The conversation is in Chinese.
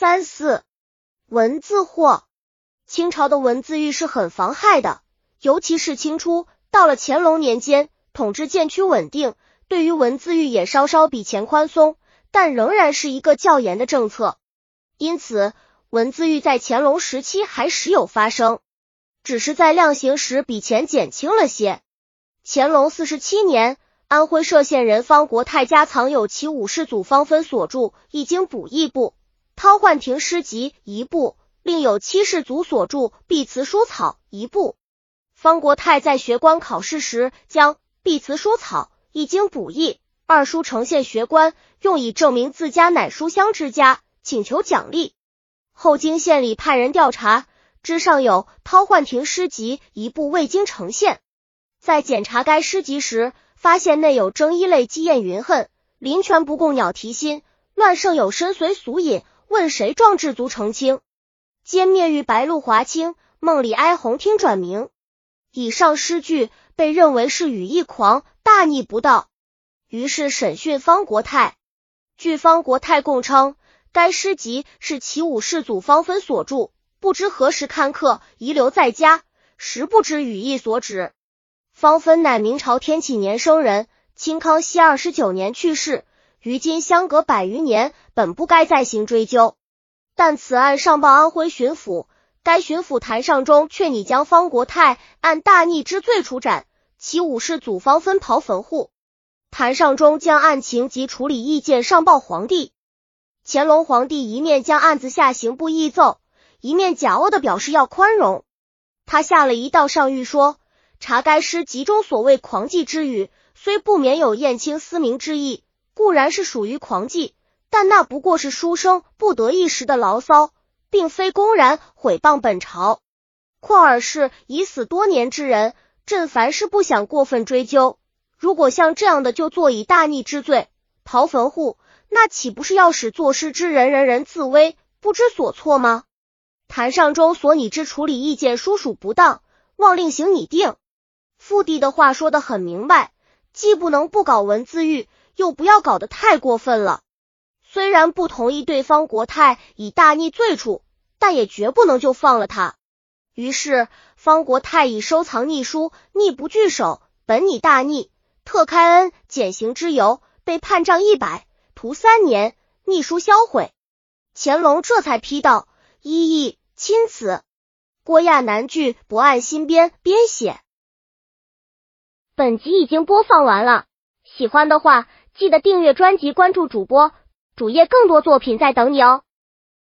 三四文字祸，清朝的文字狱是很妨害的，尤其是清初，到了乾隆年间，统治渐趋稳定，对于文字狱也稍稍比前宽松，但仍然是一个较严的政策。因此，文字狱在乾隆时期还时有发生，只是在量刑时比前减轻了些。乾隆四十七年，安徽歙县人方国泰家藏有其五世祖方分所著《易经补益部》。《韬焕亭诗集》一部，另有七世祖所著《碧词书草》一部。方国泰在学官考试时，将《碧词书草》《易经补益》二书呈现学官，用以证明自家乃书香之家，请求奖励。后经县里派人调查，之上有《韬焕亭诗集》一部未经呈现。在检查该诗集时，发现内有征衣类积艳云恨，林泉不共鸟啼心，乱胜有身随俗隐。问谁壮志足澄清？歼灭玉白露华清，梦里哀鸿听转明。以上诗句被认为是语意狂，大逆不道。于是审讯方国泰。据方国泰供称，该诗集是其五世祖方分所著，不知何时刊刻，遗留在家，实不知语意所指。方分乃明朝天启年生人，清康熙二十九年去世。于今相隔百余年，本不该再行追究。但此案上报安徽巡抚，该巡抚谭尚中却拟将方国泰按大逆之罪处斩，其五世祖方分刨坟户。谭尚中将案情及处理意见上报皇帝。乾隆皇帝一面将案子下刑部议奏，一面假恶的表示要宽容。他下了一道上谕说：查该诗集中所谓狂妓之语，虽不免有厌清思明之意。固然是属于狂妓，但那不过是书生不得一时的牢骚，并非公然毁谤本朝。况尔是已死多年之人，朕凡事不想过分追究。如果像这样的就坐以大逆之罪刨坟户，那岂不是要使作诗之人人人自危，不知所措吗？谭上中所拟之处理意见书属不当，望另行拟定。父帝的话说得很明白，既不能不搞文字狱。又不要搞得太过分了。虽然不同意对方国泰以大逆罪处，但也绝不能就放了他。于是方国泰以收藏逆书，逆不拒守，本拟大逆，特开恩减刑之由，被判杖一百，徒三年，逆书销毁。乾隆这才批道：“一义钦此。”郭亚南剧不按新编编写。本集已经播放完了，喜欢的话。记得订阅专辑，关注主播，主页更多作品在等你哦。